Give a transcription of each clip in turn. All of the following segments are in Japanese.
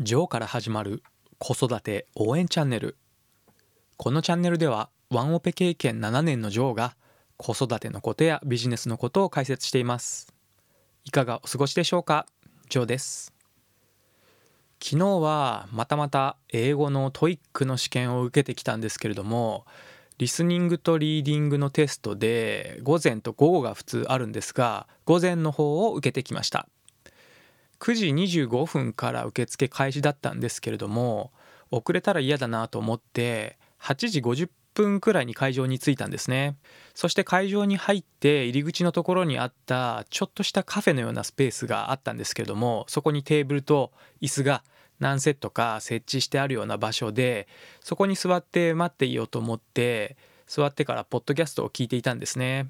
ジョーから始まる子育て応援チャンネル。このチャンネルではワンオペ経験7年のジョーが子育てのことやビジネスのことを解説しています。いかがお過ごしでしょうか？ジョーです。昨日はまたまた英語の TOEIC の試験を受けてきたんですけれどもリスニングとリーディングのテストで午前と午後が普通あるんですが午前の方を受けてきました。9時25分から受付開始だったんですけれども遅れたら嫌だなと思って8時50分くらいに会場に着いたんですね。そして会場に入って入り口のところにあったちょっとしたカフェのようなスペースがあったんですけれどもそこにテーブルと椅子が何セットか設置してあるような場所でそこに座って待っていようと思って座ってからポッドキャストを聞いていたんですね。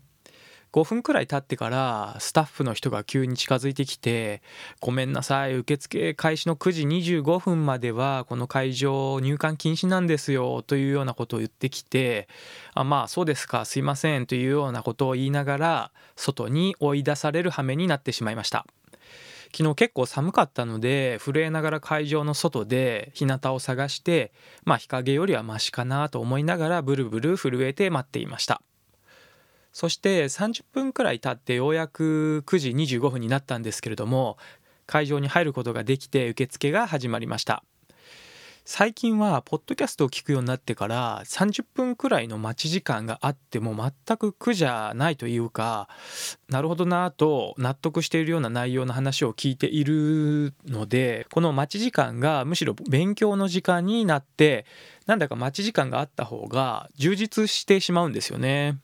5分くらい経ってからスタッフの人が急に近づいてきて「ごめんなさい受付開始の9時25分まではこの会場入館禁止なんですよ」というようなことを言ってきて「あまあそうですかすいません」というようなことを言いながら外に追い出される羽目になってしまいました。昨日結構寒かったので震えながら会場の外で日向を探してまあ日陰よりはマシかなと思いながらブルブル震えて待っていましたそして30分くらい経ってようやく9時25分になったんですけれども会場に入ることができて受付が始まりました最近はポッドキャストを聞くようになってから30分くらいの待ち時間があっても全く苦じゃないというかなるほどなと納得しているような内容の話を聞いているのでこの待ち時間がむしろ勉強の時間になってなんだか待ち時間があった方が充実してしまうんですよね。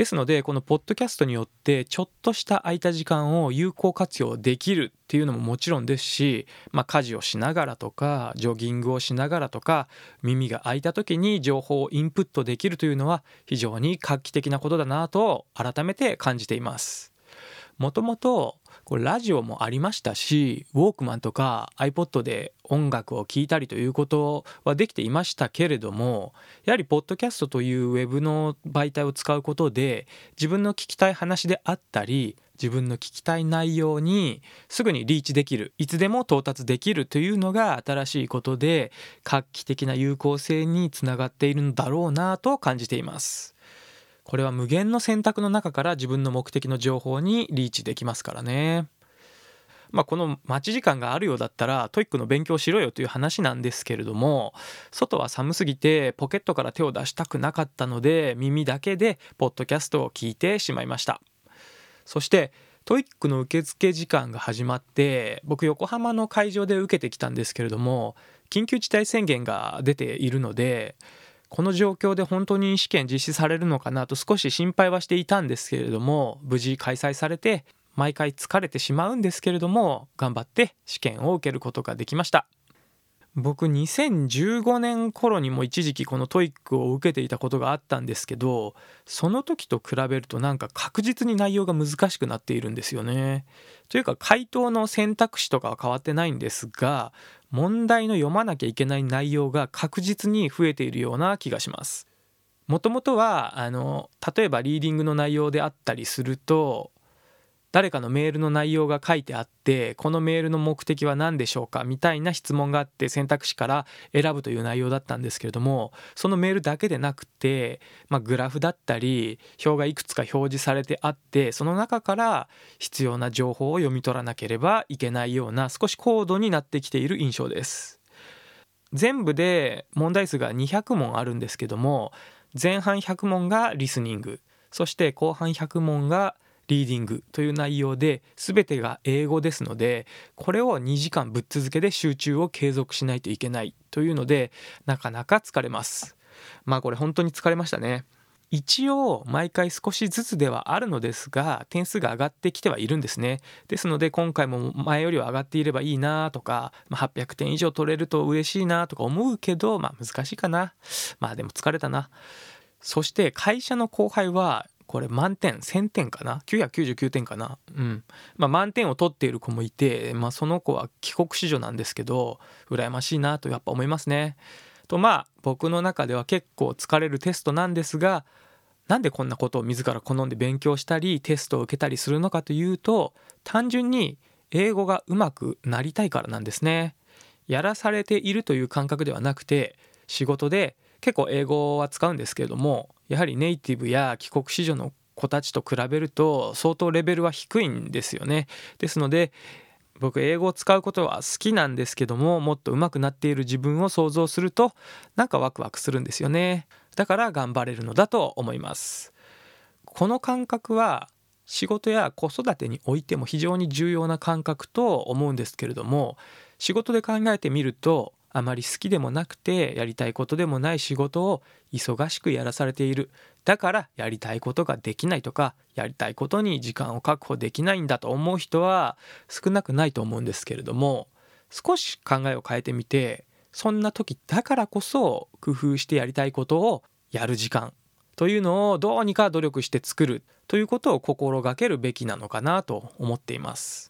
ですのでこのポッドキャストによってちょっとした空いた時間を有効活用できるっていうのももちろんですし、まあ、家事をしながらとかジョギングをしながらとか耳が開いた時に情報をインプットできるというのは非常に画期的なことだなと改めて感じています。もともとラジオもありましたしウォークマンとか iPod で音楽を聴いたりということはできていましたけれどもやはりポッドキャストというウェブの媒体を使うことで自分の聞きたい話であったり自分の聞きたい内容にすぐにリーチできるいつでも到達できるというのが新しいことで画期的な有効性につながっているのだろうなと感じています。これは無限の選択の中から自分の目的の情報にリーチできますからね。まあ、この待ち時間があるようだったら TOEIC の勉強しろよという話なんですけれども外は寒すぎてポケットから手を出したくなかったので耳だけでポッドキャストを聞いてしまいましたそして TOEIC の受付時間が始まって僕横浜の会場で受けてきたんですけれども緊急事態宣言が出ているのでこの状況で本当に試験実施されるのかなと少し心配はしていたんですけれども無事開催されて毎回疲れてしまうんですけれども頑張って試験を受けることができました僕2015年頃にも一時期この TOEIC を受けていたことがあったんですけどその時と比べるとなんか確実に内容が難しくなっているんですよね。というか回答の選択肢とかは変わってないんですが問題の読まなきゃいけない内容が確実に増えているような気がします。もともとはあの例えばリーディングの内容であったりすると誰かのメールの内容が書いてあってこのメールの目的は何でしょうかみたいな質問があって選択肢から選ぶという内容だったんですけれどもそのメールだけでなくて、まあ、グラフだったり表がいくつか表示されてあってその中から必要な情報を読み取らなければいけないような少し高度になってきている印象です。全部で問題数が200問あるんですけども前半100問がリスニングそして後半100問がリーディングという内容で全てが英語ですのでこれを2時間ぶっ続けで集中を継続しないといけないというのでなかなか疲れます。まあこれ本当に疲れましたね。一応毎回少しずつではあるのですが点数が上がってきてはいるんですね。ですので今回も前よりは上がっていればいいなとか800点以上取れると嬉しいなとか思うけどまあ難しいかな。まあでも疲れたな。そして会社の後輩はこれ満点1000点かな？999点かな？うんまあ満点を取っている子もいて、まあ、その子は帰国子女なんですけど羨ましいなとやっぱ思いますね。とまあ僕の中では結構疲れるテストなんですがなんでこんなことを自ら好んで勉強したりテストを受けたりするのかというと単純に英語がうまくなりたいからなんですね。やらされているという感覚ではなくて仕事で結構英語は使うんですけれどもやはりネイティブや帰国子女の子たちと比べると相当レベルは低いんですよね。ですので僕英語を使うことは好きなんですけどももっと上手くなっている自分を想像するとなんかワクワクするんですよねだから頑張れるのだと思いますこの感覚は仕事や子育てにおいても非常に重要な感覚と思うんですけれども仕事で考えてみるとあまり好きでもなくてやりたいことでもない仕事を忙しくやらされているだからやりたいことができないとかやりたいことに時間を確保できないんだと思う人は少なくないと思うんですけれども少し考えを変えてみてそんな時だからこそ工夫してやりたいことをやる時間というのをどうにか努力して作るということを心がけるべきなのかなと思っています。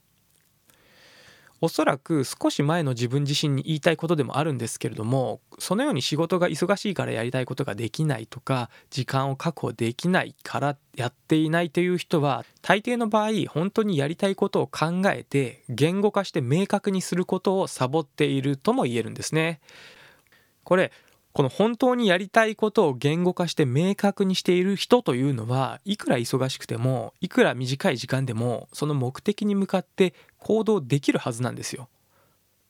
おそらく少し前の自分自身に言いたいことでもあるんですけれどもそのように仕事が忙しいからやりたいことができないとか時間を確保できないからやっていないという人は大抵の場合本当にやりたいことを考えて言語化して明確にすることをサボっているとも言えるんですね。これこの本当にやりたいことを言語化して明確にしている人というのはいくら忙しくてもいくら短い時間でもその目的に向かって行動できるはずなんですよ。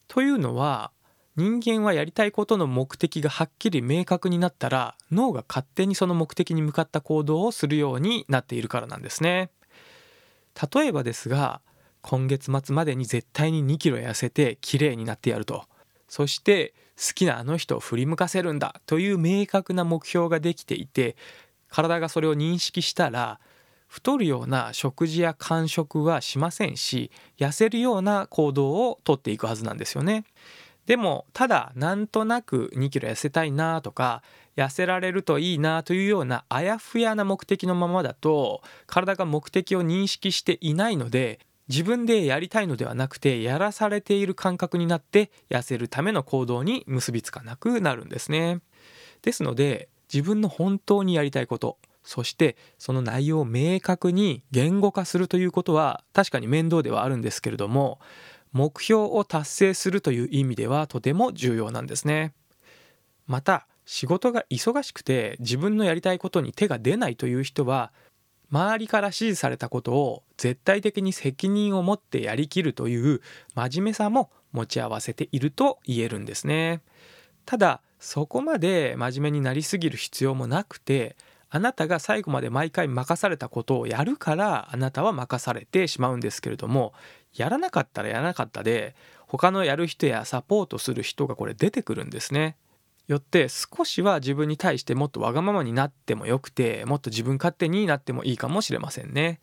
というのは人間はやりたいことの目的がはっきり明確になったら脳が勝手にその目的に向かった行動をするようになっているからなんですね。例えばですが今月末までに絶対に2キロ痩せて綺麗になってやるとそして好きなあの人を振り向かせるんだという明確な目標ができていて体がそれを認識したら太るような食事や間食はしませんし痩せるような行動をとっていくはずなんですよね。でもただなんとなく2キロ痩せたいなとか痩せられるといいなというようなあやふやな目的のままだと体が目的を認識していないので自分でやりたいのではなくてやらされている感覚になって痩せるための行動に結びつかなくなるんですね。ですので自分の本当にやりたいことそしてその内容を明確に言語化するということは確かに面倒ではあるんですけれども目標を達成するという意味ではとても重要なんですね。また仕事が忙しくて自分のやりたいことに手が出ないという人は周りから指示されたことを絶対的に責任を持ってやりきるという真面目さも持ち合わせていると言えるんですね。ただそこまで真面目になりすぎる必要もなくてあなたが最後まで毎回任されたことをやるからあなたは任されてしまうんですけれどもやらなかったらやらなかったで他のやる人やサポートする人がこれ出てくるんですね。よって少しは自分に対してもっとわがままになってもよくてもっと自分勝手になってもいいかもしれませんね。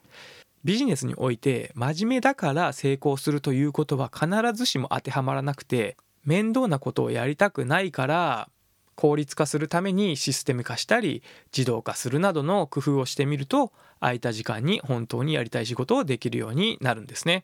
ビジネスにおいて真面目だから成功するということは必ずしも当てはまらなくて面倒なことをやりたくないから効率化するためにシステム化したり自動化するなどの工夫をしてみると空いた時間に本当にやりたい仕事をできるようになるんですね。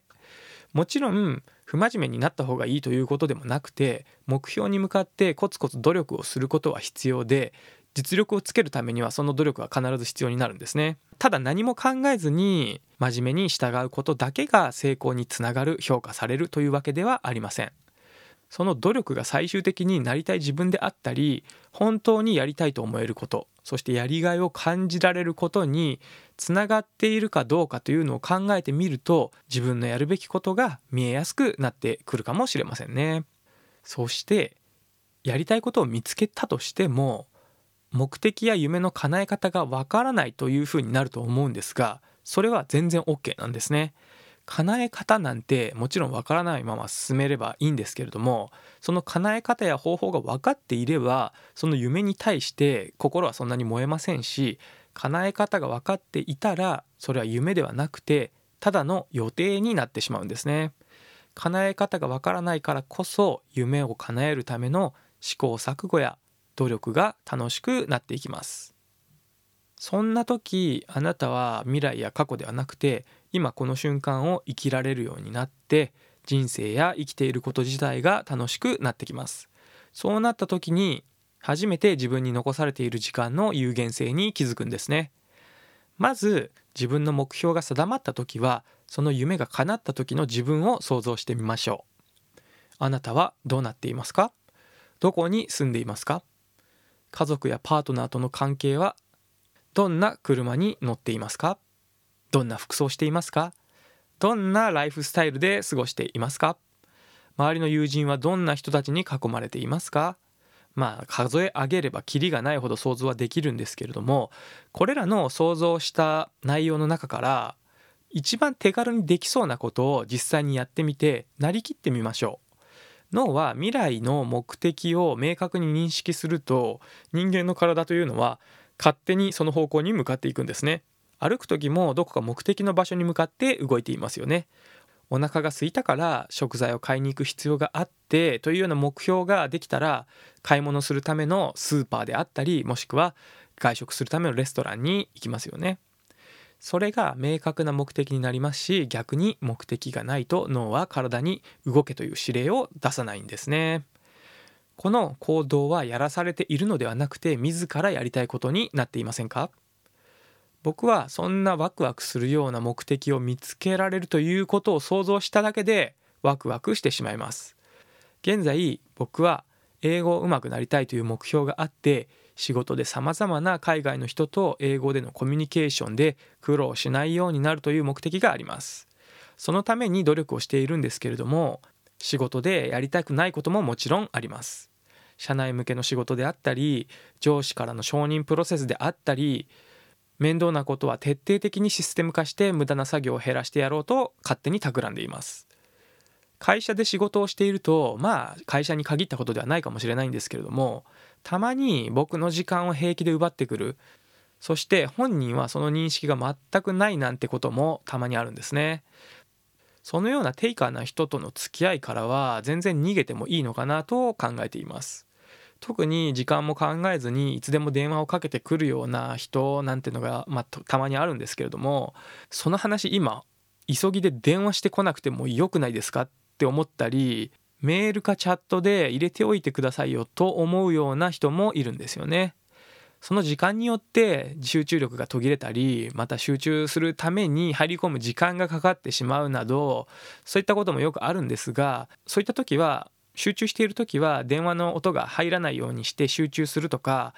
もちろん不真面目になった方がいいということでもなくて目標に向かってコツコツ努力をすることは必要で実力をつけるためにはその努力は必ず必要になるんですね。ただ何も考えずに真面目に従うことだけが成功につながる評価されるというわけではありません。その努力が最終的になりたい自分であったり本当にやりたいと思えることそしてやりがいを感じられることにつながっているかどうかというのを考えてみると自分のやるべきことが見えやすくなってくるかもしれませんね。そしてやりたいことを見つけたとしても目的や夢の叶え方がわからないというふうになると思うんですがそれは全然 OK なんですね。叶え方なんてもちろんわからないまま進めればいいんですけれどもその叶え方や方法が分かっていればその夢に対して心はそんなに燃えませんし叶え方が分かっていたらそれは夢ではなくてただの予定になってしまうんですね。叶え方がわからないからこそ夢を叶えるための試行錯誤や努力が楽しくなっていきます。そんな時あなたは未来や過去ではなくて今この瞬間を生きられるようになって人生や生きていること自体が楽しくなってきます。そうなった時に初めて自分に残されている時間の有限性に気づくんですね。まず自分の目標が定まった時はその夢が叶った時の自分を想像してみましょう。あなたはどうなっていますか？どこに住んでいますか？家族やパートナーとの関係はどんな車に乗っていますか？どんな服装していますか？どんなライフスタイルで過ごしていますか？周りの友人はどんな人たちに囲まれていますか？まあ数え上げればキリがないほど想像はできるんですけれどもこれらの想像した内容の中から一番手軽にできそうなことを実際にやってみてなりきってみましょう。脳は未来の目的を明確に認識すると人間の体というのは勝手にその方向に向かっていくんですね。歩く時もどこか目的の場所に向かって動いていますよね。お腹が空いたから食材を買いに行く必要があってというような目標ができたら買い物するためのスーパーであったりもしくは外食するためのレストランに行きますよね。それが明確な目的になりますし逆に目的がないと脳は体に動けという指令を出さないんですね。この行動はやらされているのではなくて自らやりたいことになっていませんか？僕はそんなワクワクするような目的を見つけられるということを想像しただけでワクワクしてしまいます。現在僕は英語上手くなりたいという目標があって仕事でさまざまな海外の人と英語でのコミュニケーションで苦労しないようになるという目的があります。そのために努力をしているんですけれども仕事でやりたくないことももちろんあります。社内向けの仕事であったり上司からの承認プロセスであったり面倒なことは徹底的にシステム化して無駄な作業を減らしてやろうと勝手に企んでいます。会社で仕事をしているとまあ会社に限ったことではないかもしれないんですけれどもたまに僕の時間を平気で奪ってくる。そして本人はその認識が全くないなんてこともたまにあるんですね。そのようなテイカーな人との付き合いからは全然逃げてもいいのかなと考えています特に時間も考えずにいつでも電話をかけてくるような人なんてのが、まあ、たまにあるんですけれどもその話今急ぎで電話してこなくてもよくないですかって思ったりメールかチャットで入れておいてくださいよと思うような人もいるんですよね。その時間によって集中力が途切れたりまた集中するために入り込む時間がかかってしまうなどそういったこともよくあるんですがそういった時は集中している時は電話の音が入らないようにして集中するとか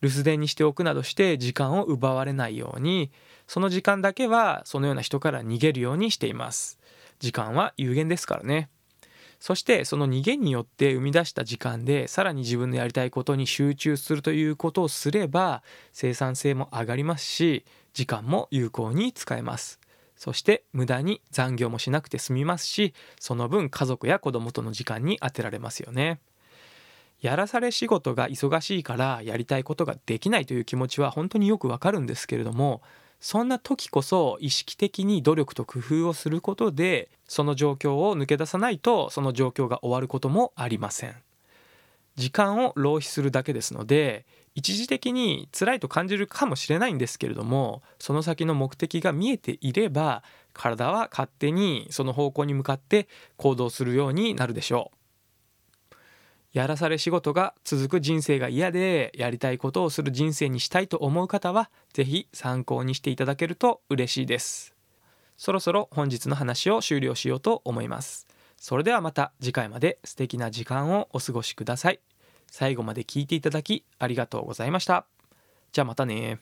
留守電にしておくなどして時間を奪われないようにその時間だけはそのような人から逃げるようにしています。時間は有限ですからね。そしてその逃げによって生み出した時間でさらに自分のやりたいことに集中するということをすれば生産性も上がりますし時間も有効に使えます。そして無駄に残業もしなくて済みますしその分家族や子供との時間に充てられますよね。やらされ仕事が忙しいからやりたいことができないという気持ちは本当によくわかるんですけれどもそんな時こそ意識的に努力と工夫をすることでその状況を抜け出さないとその状況が終わることもありません。時間を浪費するだけですので一時的に辛いと感じるかもしれないんですけれどもその先の目的が見えていれば体は勝手にその方向に向かって行動するようになるでしょう。やらされ仕事が続く人生が嫌でやりたいことをする人生にしたいと思う方は是非参考にしていただけると嬉しいです。そろそろ本日の話を終了しようと思います。それではまた次回まで素敵な時間をお過ごしください。最後まで聞いていただきありがとうございました。じゃあまたね